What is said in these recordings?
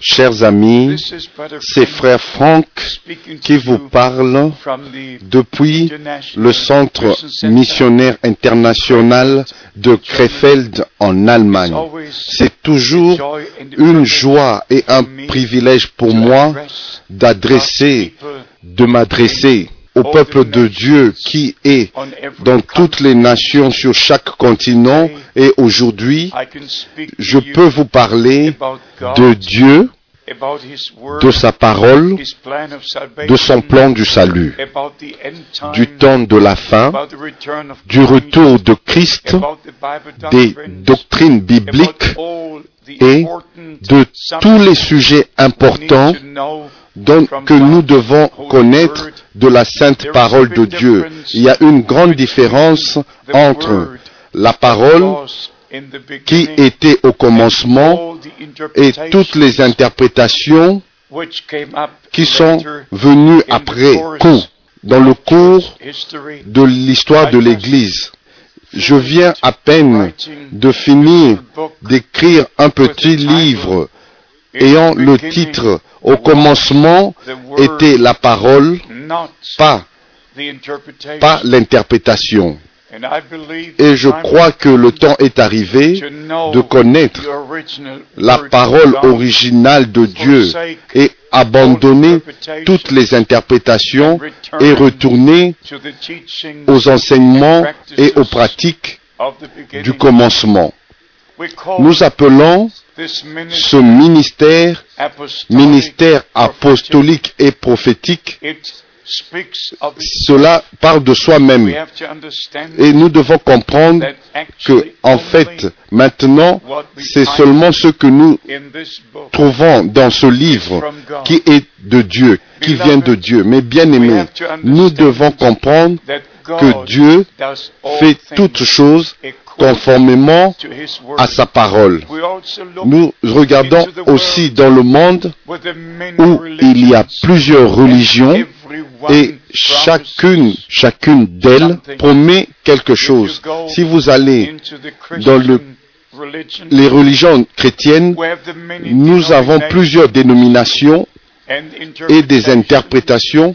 Chers amis, c'est frère Franck qui vous parle depuis le centre missionnaire international de Krefeld en Allemagne. C'est toujours une joie et un privilège pour moi d'adresser, de m'adresser au peuple de Dieu qui est dans toutes les nations sur chaque continent. Et aujourd'hui, je peux vous parler de Dieu, de sa parole, de son plan du salut, du temps de la fin, du retour de Christ, des doctrines, bibliques et de tous les sujets importants que nous devons connaître de la sainte parole de Dieu. Il y a une grande différence entre la parole qui était au commencement et toutes les interprétations qui sont venues après coup dans le cours de l'histoire de l'Église. Je viens à peine de finir d'écrire un petit livre ayant le titre Au commencement était la parole, pas, l'interprétation. Et je crois que le temps est arrivé de connaître la parole originale de Dieu et abandonner toutes les interprétations et retourner aux enseignements et aux pratiques du commencement. Nous appelons ce ministère ministère apostolique et prophétique. Cela parle de soi-même. Et nous devons comprendre que, en fait, maintenant, c'est seulement ce que nous trouvons dans ce livre qui est de Dieu, qui vient de Dieu. Mais bien aimé, nous devons comprendre que Dieu fait toutes choses conformément à sa parole. Nous regardons aussi dans le monde où il y a plusieurs religions et chacune, chacune d'elles promet quelque chose. Si vous allez dans le- les religions chrétiennes, nous avons plusieurs dénominations et des interprétations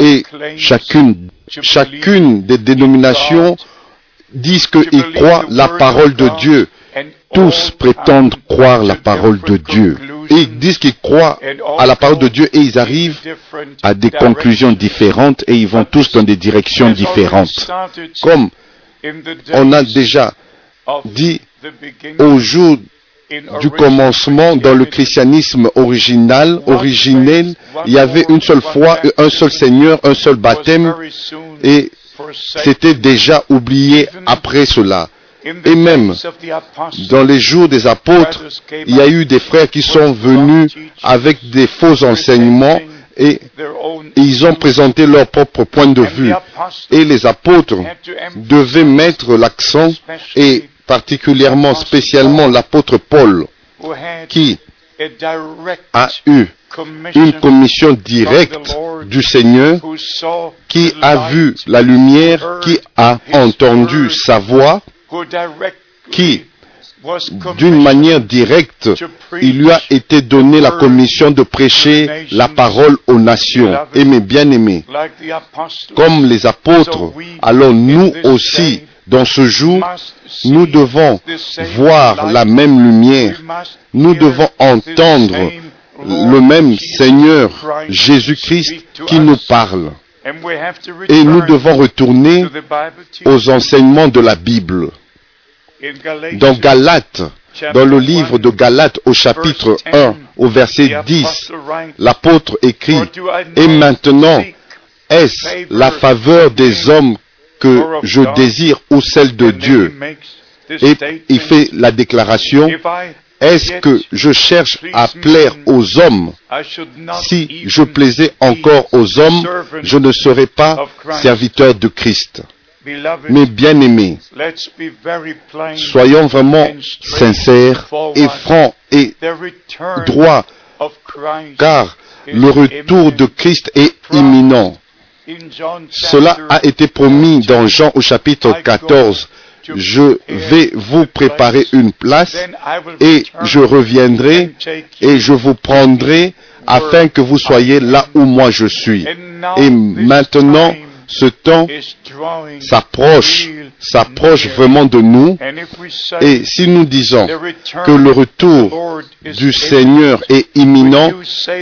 et chacune, chacune des dénominations disent qu'ils croient la parole de Dieu. Tous prétendent croire la parole de Dieu. Ils disent qu'ils croient à la parole de Dieu et ils arrivent à des conclusions différentes et ils vont tous dans des directions différentes. Comme on a déjà dit au jour du commencement dans le christianisme original, originel, il y avait une seule foi, un seul Seigneur, un seul baptême et c'était déjà oublié après cela. Et même Dans les jours des apôtres, il y a eu des frères qui sont venus avec des faux enseignements et ils ont présenté leur propre point de vue. Et les apôtres devaient mettre l'accent et particulièrement, spécialement l'apôtre Paul qui a eu une commission directe du Seigneur qui a vu la lumière, qui a entendu sa voix, qui, d'une manière directe, il lui a été donné la commission de prêcher la parole aux nations. Et mes bien-aimés, comme les apôtres, alors nous aussi, dans ce jour, nous devons voir la même lumière. Nous devons entendre le même Seigneur Christ Jésus-Christ qui us. nous parle. Et nous devons retourner aux enseignements de la Bible. Dans Galates, dans le 1, livre de Galates au chapitre 1, au verset the 10, apostle writes, l'apôtre écrit, "For do I Et maintenant, est-ce la faveur des hommes que je désire ou celle de Dieu? Et il fait la déclaration, est-ce que je cherche à plaire aux hommes? Si je plaisais encore aux hommes, je ne serais pas serviteur de Christ. Beloved, Mais bien aimés, let's be very plain. soyons vraiment sincères et francs et droits, car le retour de Christ est imminent. Cela a été promis dans Jean au chapitre 14. Je vais vous préparer une place et je reviendrai et je vous prendrai afin que vous soyez là où moi je suis. Et maintenant, ce temps s'approche, s'approche vraiment de nous. Et si nous disons que le retour du Seigneur est imminent,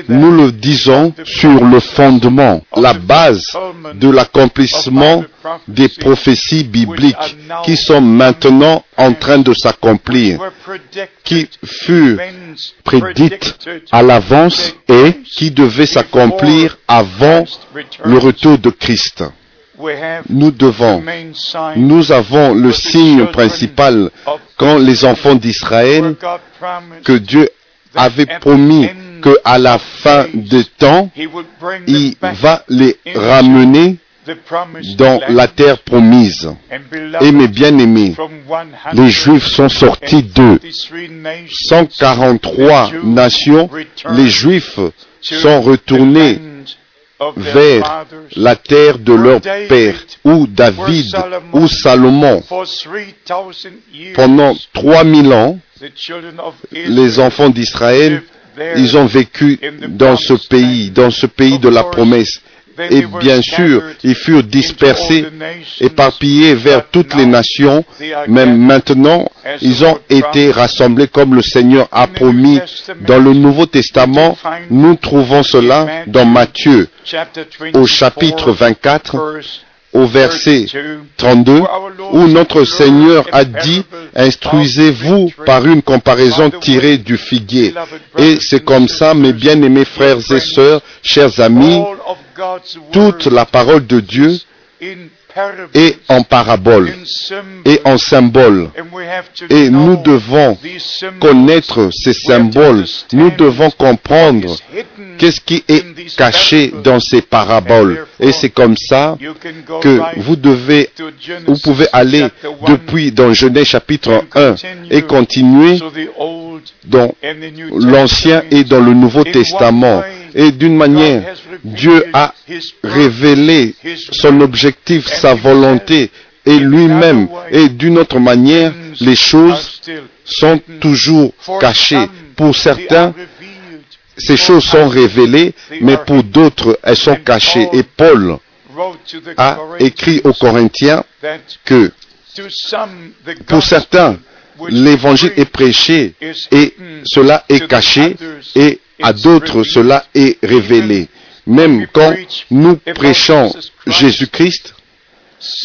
nous le disons sur le fondement, la base de l'accomplissement des prophéties bibliques qui sont maintenant en train de s'accomplir, qui furent prédites à l'avance et qui devaient s'accomplir avant le retour de Christ. Nous devons, nous avons le signe principal quand les enfants d'Israël que Dieu avait promis qu'à la fin des temps, il va les ramener dans la terre promise. Et mes bien-aimés, les Juifs sont sortis de 143 nations. Les Juifs sont retournés vers la terre de leur père, où David, ou Salomon, pendant 3000 ans, les enfants d'Israël, ils ont vécu dans ce pays, dans ce pays de la promesse. Et bien sûr, ils furent dispersés, éparpillés vers toutes les nations, mais maintenant, ils ont été rassemblés comme le Seigneur a promis. Dans le Nouveau Testament, nous trouvons cela dans Matthieu, au chapitre 24, au verset 32, où notre Seigneur a dit, instruisez-vous par une comparaison tirée du figuier. Et c'est comme ça, mes bien-aimés frères et sœurs, chers amis, toute la parole de Dieu est en parabole et en symbole. Et nous devons connaître ces symboles. Nous devons comprendre qu'est-ce qui est caché dans ces paraboles. Et c'est comme ça que vous devez, vous pouvez aller depuis dans Genèse chapitre 1 et continuer dans l'Ancien et dans le Nouveau Testament. Et d'une manière, Dieu a révélé son objectif, sa volonté et lui-même. Et d'une autre manière, les choses sont toujours cachées. Pour certains, ces choses sont révélées, mais pour d'autres, elles sont cachées. Et Paul a écrit aux Corinthiens que pour certains, l'évangile est prêché et cela est caché et à d'autres cela est révélé. Même quand nous prêchons Jésus-Christ,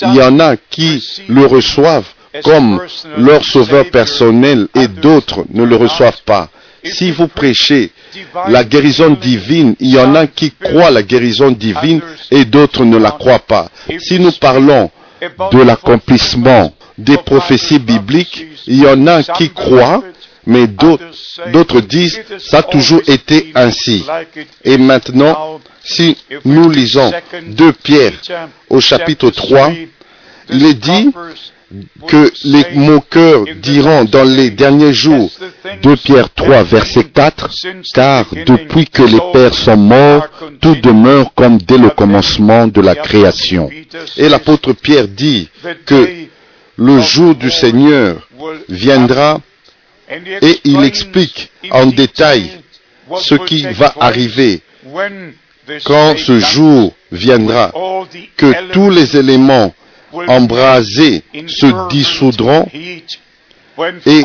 il y en a qui le reçoivent comme leur sauveur personnel et d'autres ne le reçoivent pas. Si vous prêchez la guérison divine, il y en a qui croient la guérison divine et d'autres ne la croient pas. Si nous parlons de l'accomplissement des prophéties bibliques, il y en a qui croient, mais d'autres disent, ça a toujours été ainsi. Et maintenant, si nous lisons 2 Pierre au chapitre 3, il est dit que les moqueurs diront dans les derniers jours, 2 Pierre 3, verset 4, car depuis que les pères sont morts, tout demeure comme dès le commencement de la création. Et l'apôtre Pierre dit que le jour du Seigneur viendra et il explique en détail ce qui va arriver quand ce jour viendra, que tous les éléments embrasés se dissoudront et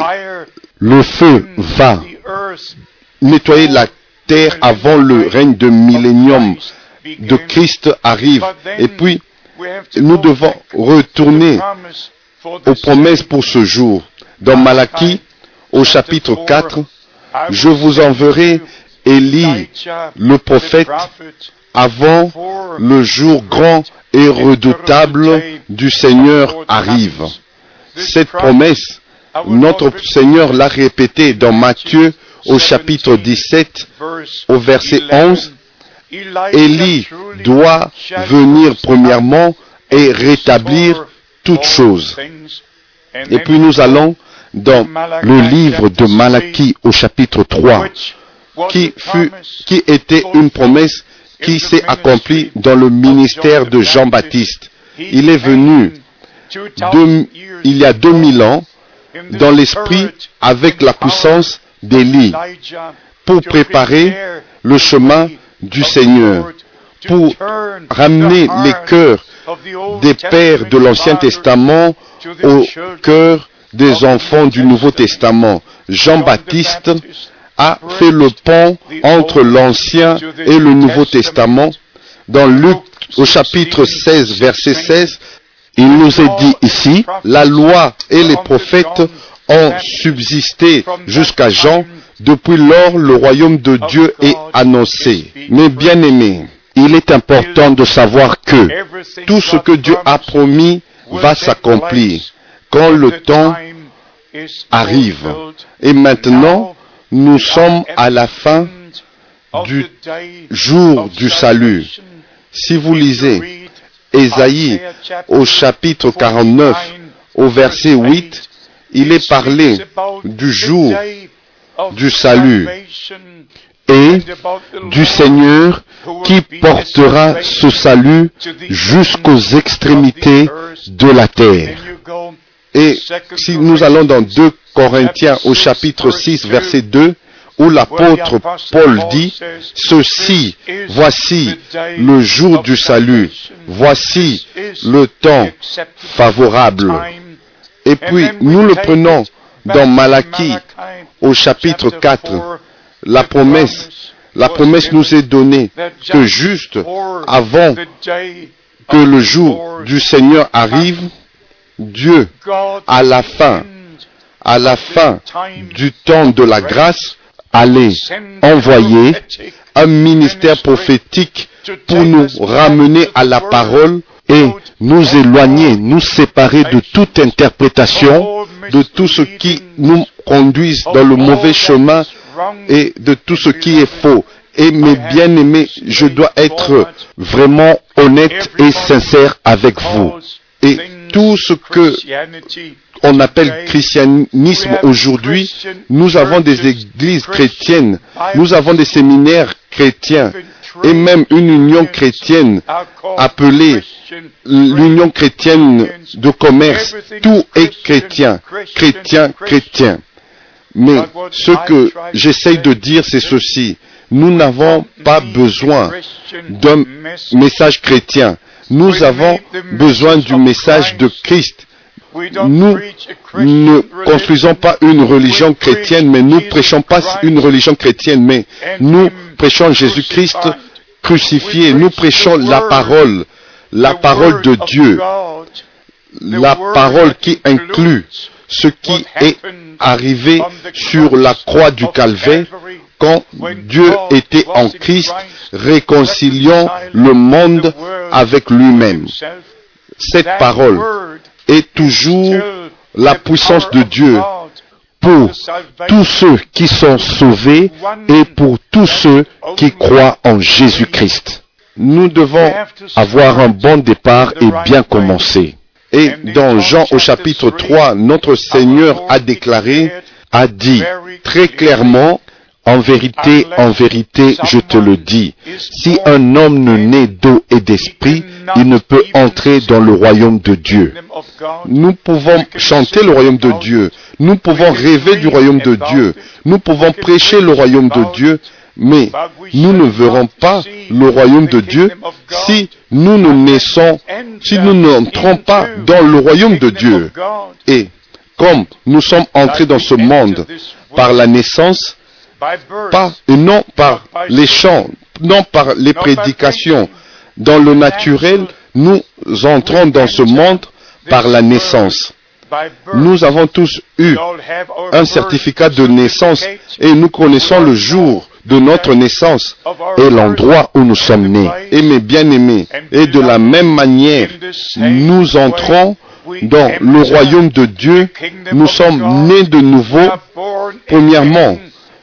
le feu va nettoyer la terre avant le règne de millénium de Christ arrive. Et puis, nous devons retourner aux promesses pour ce jour. Dans Malachie, au chapitre 4, je vous enverrai Élie, le prophète, avant le jour grand et redoutable du Seigneur arrive. Cette promesse, notre Seigneur l'a répétée dans Matthieu au chapitre 17, au verset 11. Élie doit venir premièrement et rétablir toutes choses. Et puis nous allons dans le livre de Malachie au chapitre 3, qui, fut, qui était une promesse qui s'est accomplie dans le ministère de Jean-Baptiste. Il est venu il y a 2000 ans dans l'esprit avec la puissance d'Élie pour préparer le chemin du Seigneur, pour ramener les cœurs des pères de l'Ancien Testament au cœur des enfants du Nouveau Testament. Jean-Baptiste a fait le pont entre l'Ancien et le Nouveau Testament. Dans Luc au chapitre 16, verset 16, il nous est dit ici, la loi et les prophètes ont subsisté jusqu'à Jean. Depuis lors, le royaume de Dieu est annoncé. Mais bien aimés, il est important de savoir que tout ce que Dieu a promis va s'accomplir quand le temps arrive. Et maintenant, nous sommes à la fin du jour du salut. Si vous lisez Ésaïe au chapitre 49, au verset 8, il est parlé du jour du salut et du Seigneur qui portera ce salut jusqu'aux extrémités de la terre. Et si nous allons dans 2 Corinthiens au chapitre 6, verset 2, où l'apôtre Paul dit, Ceci, voici le jour du salut, voici le temps favorable. Et puis nous le prenons dans Malachie au chapitre 4, la promesse, la promesse nous est donnée que juste avant que le jour du Seigneur arrive, Dieu, à la fin, à la fin du temps de la grâce, allait envoyer un ministère prophétique pour nous ramener à la parole et nous éloigner, nous séparer de toute interprétation, de tout ce qui nous conduise dans le mauvais chemin et de tout ce qui est faux. Et mes bien-aimés, je dois être vraiment honnête et sincère avec vous. Tout ce que on appelle christianisme aujourd'hui, nous avons des églises chrétiennes, nous avons des séminaires chrétiens et même une union chrétienne appelée l'union chrétienne de commerce. Tout est chrétien, chrétien, chrétien. Mais ce que j'essaye de dire, c'est ceci. Nous n'avons pas besoin d'un message chrétien. Nous avons besoin du message de Christ. Nous ne construisons pas une religion chrétienne, mais nous prêchons pas une religion chrétienne, mais nous prêchons Jésus-Christ crucifié. Nous prêchons la parole, la parole de Dieu, la parole qui inclut ce qui est arrivé sur la croix du calvaire Dieu était en Christ, réconciliant le monde avec lui-même. Cette parole est toujours la puissance de Dieu pour tous ceux qui sont sauvés et pour tous ceux qui croient en Jésus-Christ. Nous devons avoir un bon départ et bien commencer. Et dans Jean au chapitre 3, notre Seigneur a déclaré, a dit très clairement, en vérité, en vérité, je te le dis, si un homme ne naît d'eau et d'esprit, il ne peut entrer dans le royaume de Dieu. Nous pouvons chanter le royaume de Dieu, nous pouvons rêver du royaume de Dieu, nous pouvons prêcher le royaume de Dieu, mais nous ne verrons pas le royaume de Dieu si nous ne naissons, si nous n'entrons pas dans le royaume de Dieu. Et comme nous sommes entrés dans ce monde par la naissance, pas et non par les chants, non par les prédications. Dans le naturel, nous entrons dans ce monde par la naissance. Nous avons tous eu un certificat de naissance et nous connaissons le jour de notre naissance et l'endroit où nous sommes nés. Et mes bien-aimés, et de la même manière, nous entrons dans le royaume de Dieu. Nous sommes nés de nouveau, premièrement,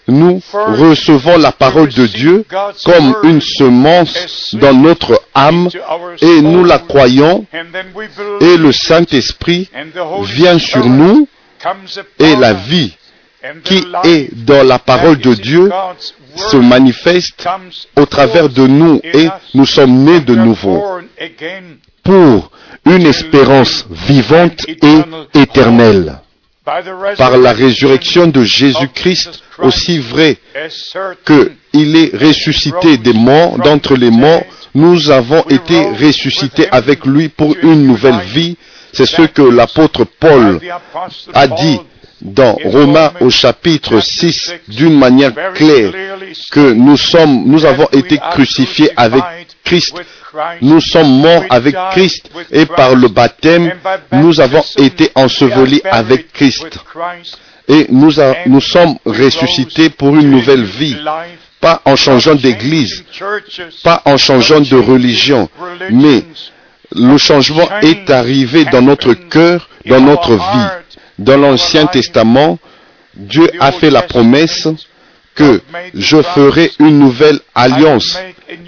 nous recevons la parole de Dieu comme une semence dans notre âme et nous la croyons et le Saint-Esprit vient sur nous et la vie qui est dans la parole de Dieu se manifeste au travers de nous et nous sommes nés de nouveau pour une espérance vivante et éternelle. Par la résurrection de Jésus-Christ, aussi vrai qu'il est ressuscité des morts, d'entre les morts, nous avons été ressuscités avec lui pour une nouvelle vie. C'est ce que l'apôtre Paul a dit dans Romains au chapitre 6 d'une manière claire que nous avons été crucifiés avec Christ. Nous sommes morts avec Christ et par le baptême, nous avons été ensevelis avec Christ. Et nous, nous sommes ressuscités pour une nouvelle vie. pas en changeant d'église, pas en changeant de religion, mais le changement est arrivé dans notre cœur, dans notre vie. Dans l'Ancien Testament, Dieu a fait la promesse que je ferai une nouvelle alliance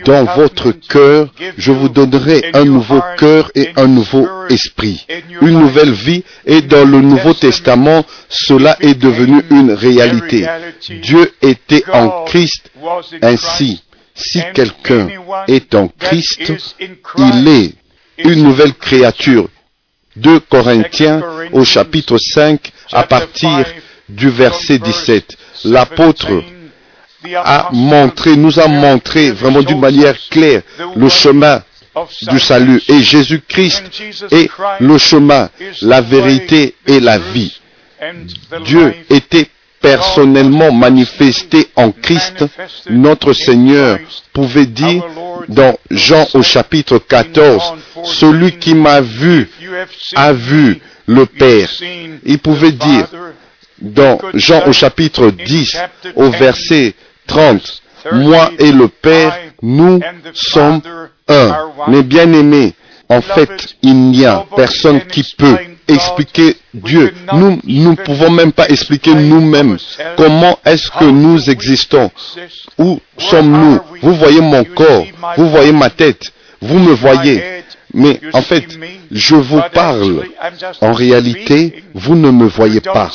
dans votre cœur, je vous donnerai un nouveau cœur et un nouveau esprit, une nouvelle vie, et dans le Nouveau Testament, cela est devenu une réalité. Dieu était en Christ, ainsi, si quelqu'un est en Christ, il est une nouvelle créature. 2 Corinthiens au chapitre 5 à partir du verset 17. L'apôtre a montré, nous a montré vraiment d'une manière claire le chemin du salut. Et Jésus-Christ est le chemin, la vérité et la vie. Dieu était personnellement manifesté en Christ, notre Seigneur pouvait dire dans Jean au chapitre 14, celui qui m'a vu a vu le Père. Il pouvait dire dans Jean au chapitre 10 au verset 30, moi et le Père, nous sommes un. Mais bien aimés, en fait, il n'y a personne qui peut expliquer Dieu. Nous ne pouvons même pas expliquer nous-mêmes comment est-ce que nous existons? Où sommes-nous? Vous voyez mon corps, vous voyez ma tête, vous me voyez. Mais en fait, je vous parle. En réalité, vous ne me voyez pas.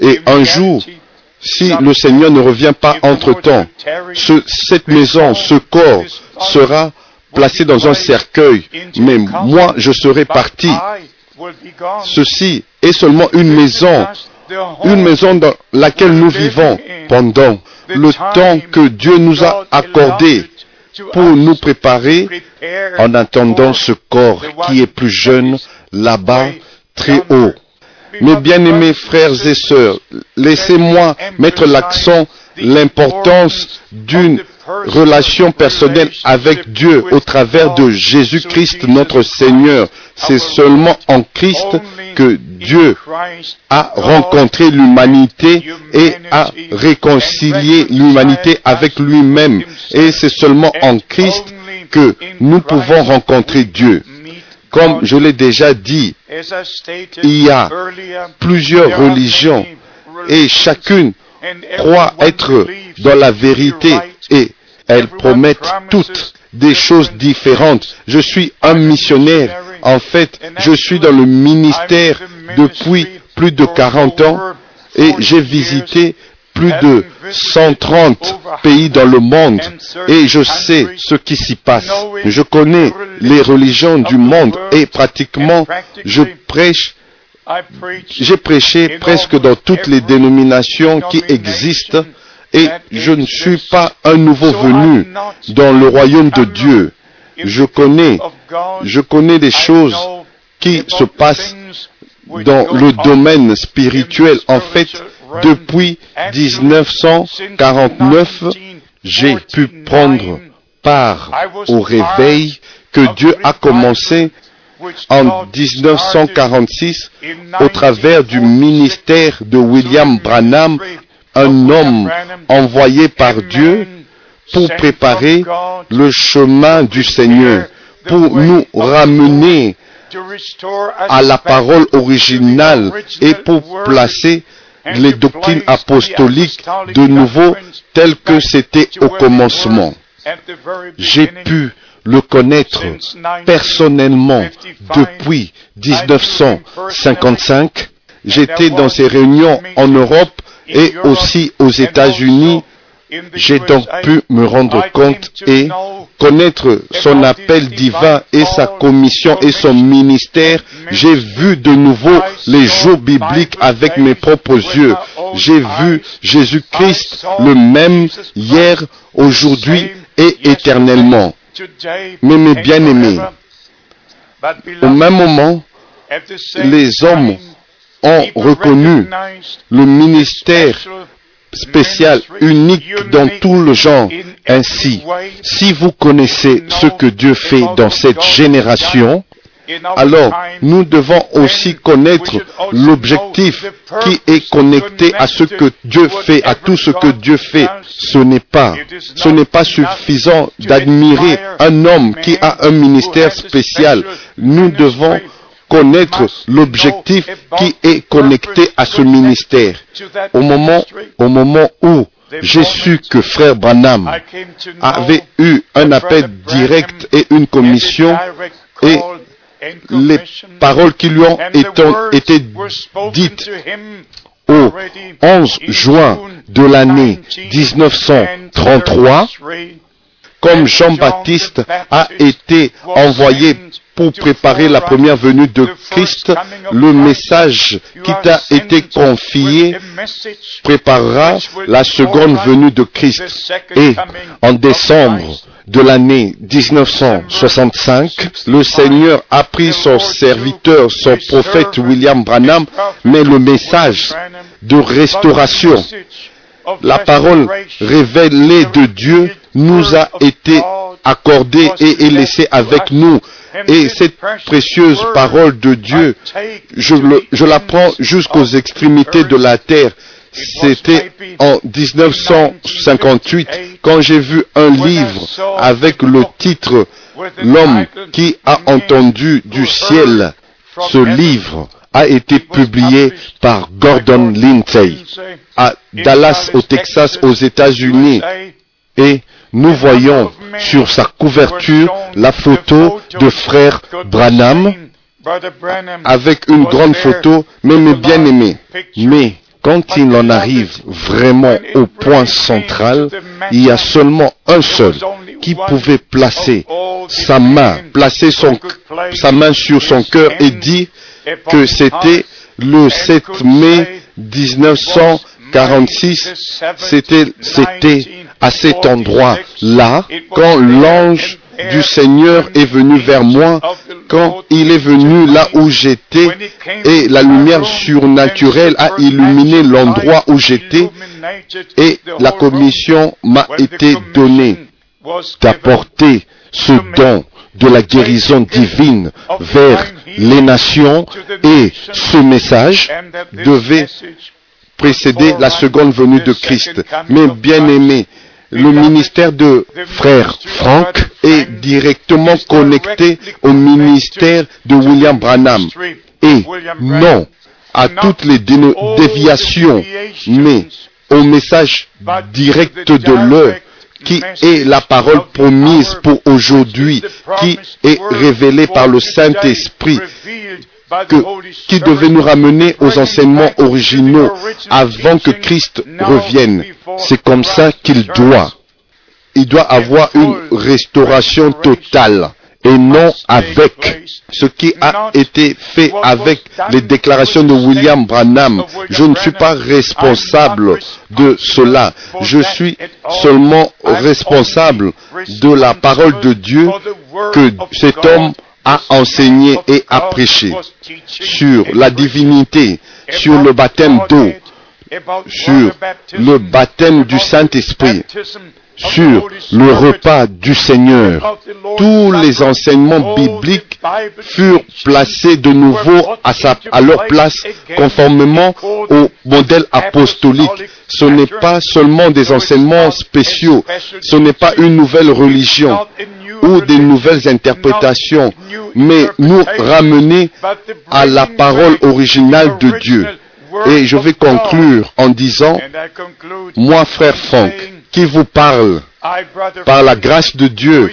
Et un jour, si le Seigneur ne revient pas entre-temps, cette maison, ce corps sera placé dans un cercueil, mais moi je serai parti. Ceci est seulement une maison, une maison dans laquelle nous vivons pendant le temps que Dieu nous a accordé pour nous préparer en attendant ce corps qui est plus jeune là-bas, très haut. Mes bien-aimés frères et sœurs, laissez-moi mettre l'accent, l'importance d'une relation personnelle avec Dieu au travers de Jésus-Christ notre Seigneur. C'est seulement en Christ que Dieu a rencontré l'humanité et a réconcilié l'humanité avec lui-même. Et c'est seulement en Christ que nous pouvons rencontrer Dieu. Comme je l'ai déjà dit, il y a plusieurs religions et chacune croit être dans la vérité et elles promettent toutes des choses différentes. Je suis un missionnaire. En fait, je suis dans le ministère depuis plus de 40 ans et j'ai visité plus de 130 pays dans le monde et je sais ce qui s'y passe. Je connais les religions du monde et pratiquement je prêche j'ai prêché presque dans toutes les dénominations qui existent et je ne suis pas un nouveau venu dans le royaume de Dieu. Je connais, je connais des choses qui se passent dans le domaine spirituel. En fait, depuis 1949, j'ai pu prendre part au réveil que Dieu a commencé en 1946 au travers du ministère de William Branham, un homme envoyé par Dieu pour préparer le chemin du Seigneur, pour nous ramener à la parole originale et pour placer les doctrines apostoliques de nouveau telles que c'était au commencement. J'ai pu le connaître personnellement depuis 1955. J'étais dans ces réunions en Europe et aussi aux États-Unis J'ai donc pu me rendre compte et connaître son appel divin et sa commission et son ministère. J'ai vu de nouveau les jours bibliques avec mes propres yeux. J'ai vu Jésus-Christ le même hier, aujourd'hui et éternellement. Mais mes bien-aimés, au même moment, les hommes ont reconnu le ministère spécial, unique dans tout le genre. Ainsi, si vous connaissez ce que Dieu fait dans cette génération, alors nous devons aussi connaître l'objectif qui est connecté à ce que Dieu fait, à tout ce que Dieu fait. Ce n'est pas, ce n'est pas suffisant d'admirer un homme qui a un ministère spécial. Nous devons connaître l'objectif qui est connecté à ce ministère. Au moment, au moment où j'ai su que frère Branham avait eu un appel direct et une commission et les paroles qui lui ont été, dites au 11 juin de l'année 1933, comme Jean-Baptiste a été envoyé pour préparer la première venue de Christ, le message qui t'a été confié préparera la seconde venue de Christ. Et en décembre de l'année 1965, le Seigneur a pris son serviteur, son prophète William Branham, mais le message de restauration, la parole révélée de Dieu nous a été accordée et est laissée avec nous. Et cette précieuse parole de Dieu, je, je la prends jusqu'aux extrémités de la terre. C'était en 1958 quand j'ai vu un livre avec le titre L'homme qui a entendu du ciel. Ce livre a été publié par Gordon Lindsay à Dallas au Texas aux États-Unis et nous voyons sur sa couverture la photo de frère Branham avec une grande photo, mais mes bien-aimés. Mais quand il en arrive vraiment au point central, il y a seulement un seul qui pouvait placer sa main, placer sa main sur son cœur et dire que c'était le 7 mai 1946, c'était, c'était à cet endroit-là, quand l'ange du Seigneur est venu vers moi, quand il est venu là où j'étais, et la lumière surnaturelle a illuminé l'endroit où j'étais, et la commission m'a été donnée d'apporter ce don de la guérison divine vers les nations et ce message devait précéder la seconde venue de Christ. Mais bien aimé, le ministère de frère Frank est directement connecté au ministère de William Branham. Et non à toutes les déviations, mais au message direct de l'heure qui est la parole promise pour aujourd'hui, qui est révélée par le Saint-Esprit, qui devait nous ramener aux enseignements originaux avant que Christ revienne. C'est comme ça qu'il doit. Il doit avoir une restauration totale et non avec ce qui a été fait avec les déclarations de William Branham. Je ne suis pas responsable de cela. Je suis seulement responsable de la parole de Dieu que cet homme a enseigné et a prêché sur la divinité, sur le baptême d'eau, sur le baptême du Saint-Esprit, sur le repas du Seigneur. Tous les enseignements bibliques furent placés de nouveau à, à leur place conformément au modèle apostolique. Ce n'est pas seulement des enseignements spéciaux, ce n'est pas une nouvelle religion ou des nouvelles interprétations, mais nous ramener à la parole originale de Dieu. Et je vais conclure en disant, moi frère Franck, qui vous parle par la grâce de Dieu,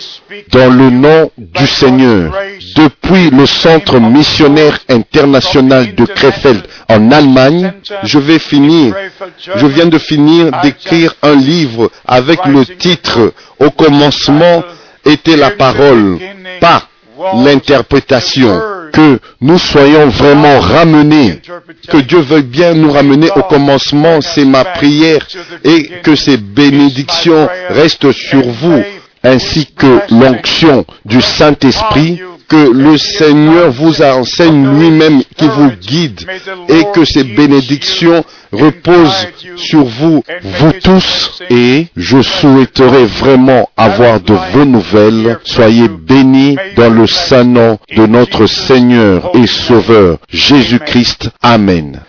dans le nom du Seigneur, depuis le centre missionnaire international de Krefeld en Allemagne, je vais finir, je viens de finir d'écrire un livre avec le titre Au commencement était la parole, pas l'interprétation. Que nous soyons vraiment ramenés, que Dieu veuille bien nous ramener au commencement, c'est ma prière, et que ces bénédictions restent sur vous, ainsi que l'onction du Saint-Esprit, que le Seigneur vous enseigne lui-même, qui vous guide, et que ces bénédictions reposent sur vous, vous tous, et je souhaiterais vraiment avoir de vos nouvelles. Soyez bénis dans le saint nom de notre Seigneur et Sauveur Jésus-Christ. Amen.